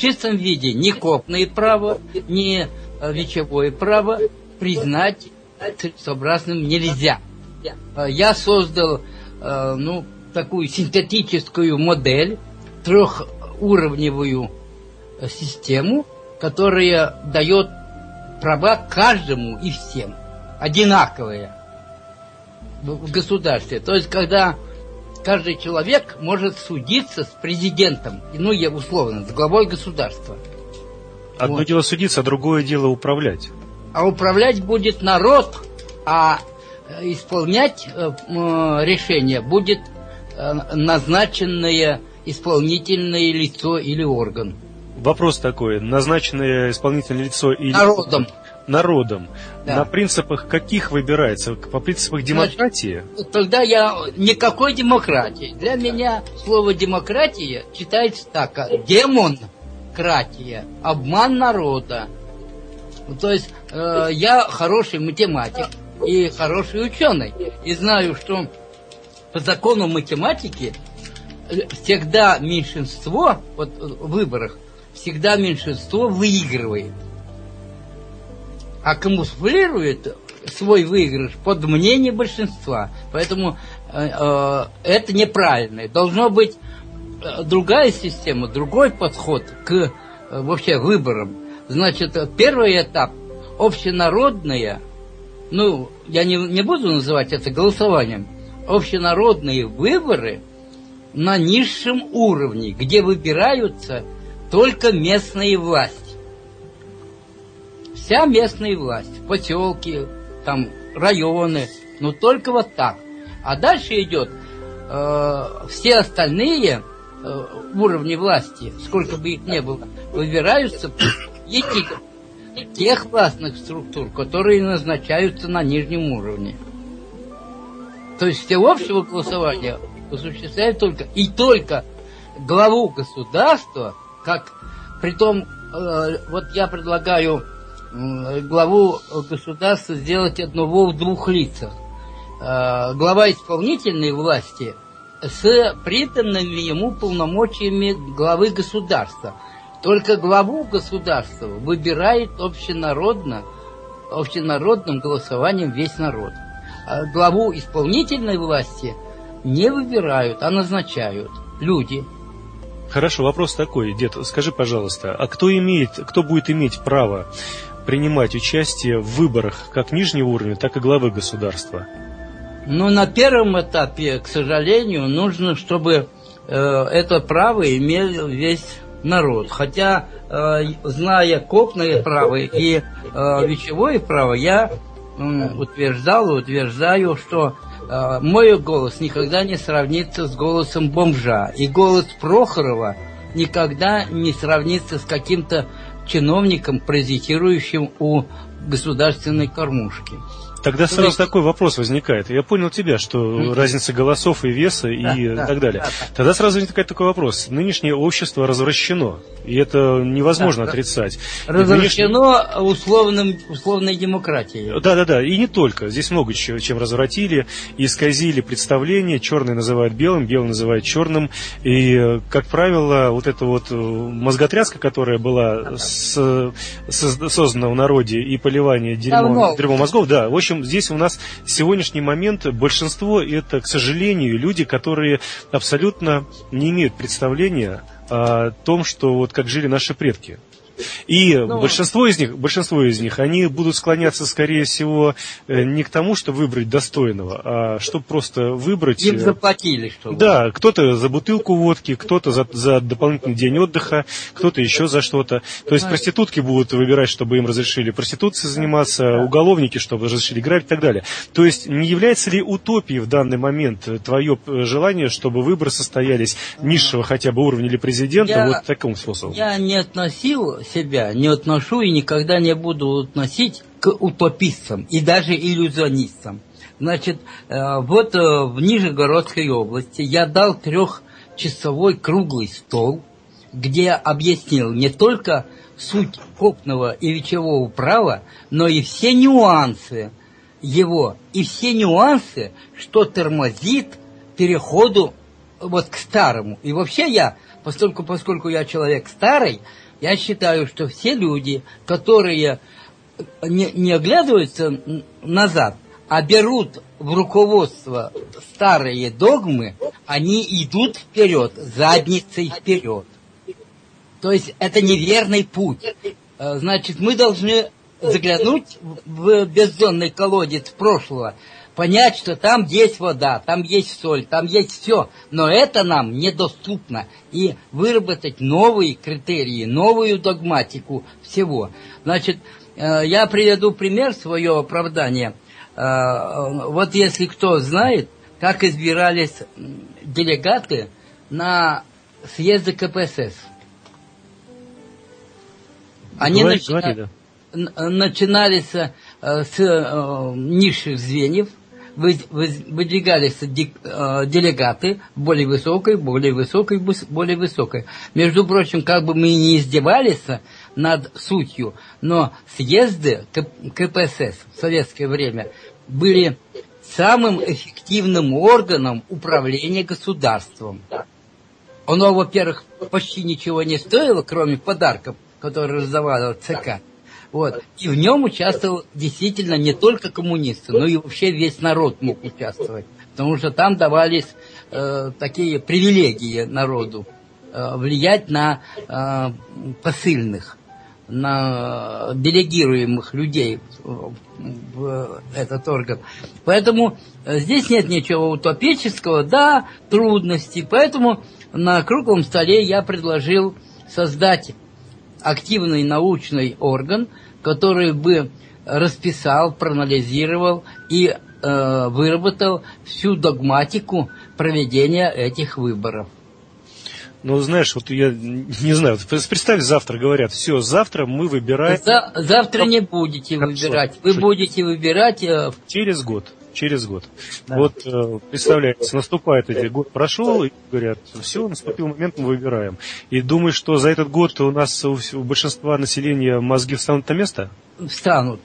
чистом виде ни копное право, ни э, вечевое право признать целесообразным нельзя. Э, я создал э, ну, такую синтетическую модель, трехуровневую систему, которая дает права каждому и всем, одинаковые в государстве. То есть, когда каждый человек может судиться с президентом, ну, я условно, с главой государства. Одно вот. дело судиться, а другое дело управлять. А управлять будет народ, а э, исполнять э, решение будет э, назначенное исполнительное лицо или орган. Вопрос такой, назначенное исполнительное лицо или... Народом народом. Да. На принципах каких выбирается? По принципах демократии? Значит, тогда я... Никакой демократии. Для меня слово демократия читается так. Демонкратия. Обман народа. То есть э, я хороший математик и хороший ученый. И знаю, что по закону математики всегда меньшинство, вот в выборах, всегда меньшинство выигрывает а камуфлирует свой выигрыш под мнение большинства. Поэтому э, э, это неправильно. Должно быть э, другая система, другой подход к э, вообще выборам. Значит, первый этап общенародное, ну, я не, не буду называть это голосованием, общенародные выборы на низшем уровне, где выбираются только местные власти вся местная власть, поселки, там, районы, но только вот так. А дальше идет э, все остальные э, уровни власти, сколько бы их ни было, выбираются этих, тех властных структур, которые назначаются на нижнем уровне. То есть всеобщего голосования осуществляет только и только главу государства, как при том, э, вот я предлагаю главу государства сделать одного в двух лицах. А, глава исполнительной власти с приданными ему полномочиями главы государства. Только главу государства выбирает общенародно, общенародным голосованием весь народ. А главу исполнительной власти не выбирают, а назначают люди. Хорошо, вопрос такой, дед, скажи, пожалуйста, а кто имеет, кто будет иметь право принимать участие в выборах как нижнего уровня, так и главы государства? Ну, на первом этапе, к сожалению, нужно, чтобы э, это право имел весь народ. Хотя, э, зная копное право и э, вечевое право, я э, утверждал и утверждаю, что э, мой голос никогда не сравнится с голосом бомжа. И голос Прохорова никогда не сравнится с каким-то чиновником, паразитирующим у государственной кормушки. Тогда сразу есть... такой вопрос возникает. Я понял тебя, что mm-hmm. разница голосов и веса да, и да, так далее. Да, да. Тогда сразу возникает такой вопрос. Нынешнее общество развращено, и это невозможно да, отрицать. Развращено нынешнее... условным, условной демократией. Да, да, да. И не только. Здесь много чего, чем развратили, исказили представление. Черный называют белым, белый называют черным. И, как правило, вот эта вот э, мозготряска, которая была с, с, создана в народе и поливание дерьмом мозгов, да, очень общем, здесь у нас сегодняшний момент большинство это, к сожалению, люди, которые абсолютно не имеют представления о том, что вот как жили наши предки. И ну, большинство из них, большинство из них, они будут склоняться, скорее всего, э, не к тому, чтобы выбрать достойного, а чтобы просто выбрать... Им э, заплатили, что Да, кто-то за бутылку водки, кто-то за, за дополнительный день отдыха, кто-то еще за что-то. То есть проститутки будут выбирать, чтобы им разрешили проституцией заниматься, уголовники, чтобы разрешили грабить и так далее. То есть не является ли утопией в данный момент твое э, желание, чтобы выборы состоялись низшего хотя бы уровня или президента я, вот таким способом? Я не относил себя не отношу и никогда не буду относить к утопистам и даже иллюзионистам. Значит, э, вот э, в Нижегородской области я дал трехчасовой круглый стол, где объяснил не только суть копного и вечевого права, но и все нюансы его, и все нюансы, что тормозит переходу вот к старому. И вообще я, поскольку, поскольку я человек старый, Я считаю, что все люди, которые не, не оглядываются назад, а берут в руководство старые догмы, они идут вперед, задницей вперед. То есть это неверный путь. Э, значит, мы должны заглянуть в бездонный колодец прошлого, понять, что там есть вода, там есть соль, там есть все, но это нам недоступно. И выработать новые критерии, новую догматику всего. Значит, э, я приведу пример свое оправдание. Э, вот если кто знает, как избирались делегаты на съезды КПСС. Они говори, начина... говори, да. начинались э, с низших звеньев, выдвигались э, делегаты более высокой, более высокой, более высокой. Между прочим, как бы мы ни издевались над сутью, но съезды КПСС в советское время были самым эффективным органом управления государством. Оно, во-первых, почти ничего не стоило, кроме подарков который раздавал ЦК. Вот. И в нем участвовал действительно не только коммунисты, но и вообще весь народ мог участвовать. Потому что там давались э, такие привилегии народу э, влиять на э, посыльных, на делегируемых людей в, этот орган. Поэтому э, здесь нет ничего утопического, да, трудностей. Поэтому на круглом столе я предложил создать активный научный орган, который бы расписал, проанализировал и э, выработал всю догматику проведения этих выборов. Ну, знаешь, вот я не знаю, представь, завтра говорят, все, завтра мы выбираем... За, завтра не будете Хорошо. выбирать, вы Что? будете выбирать... Э... Через год через год. Да. Вот э, представляете, наступает этот год прошел, и говорят, все, наступил момент, мы выбираем. И думаешь, что за этот год у нас у, у большинства населения мозги встанут на место? Встанут.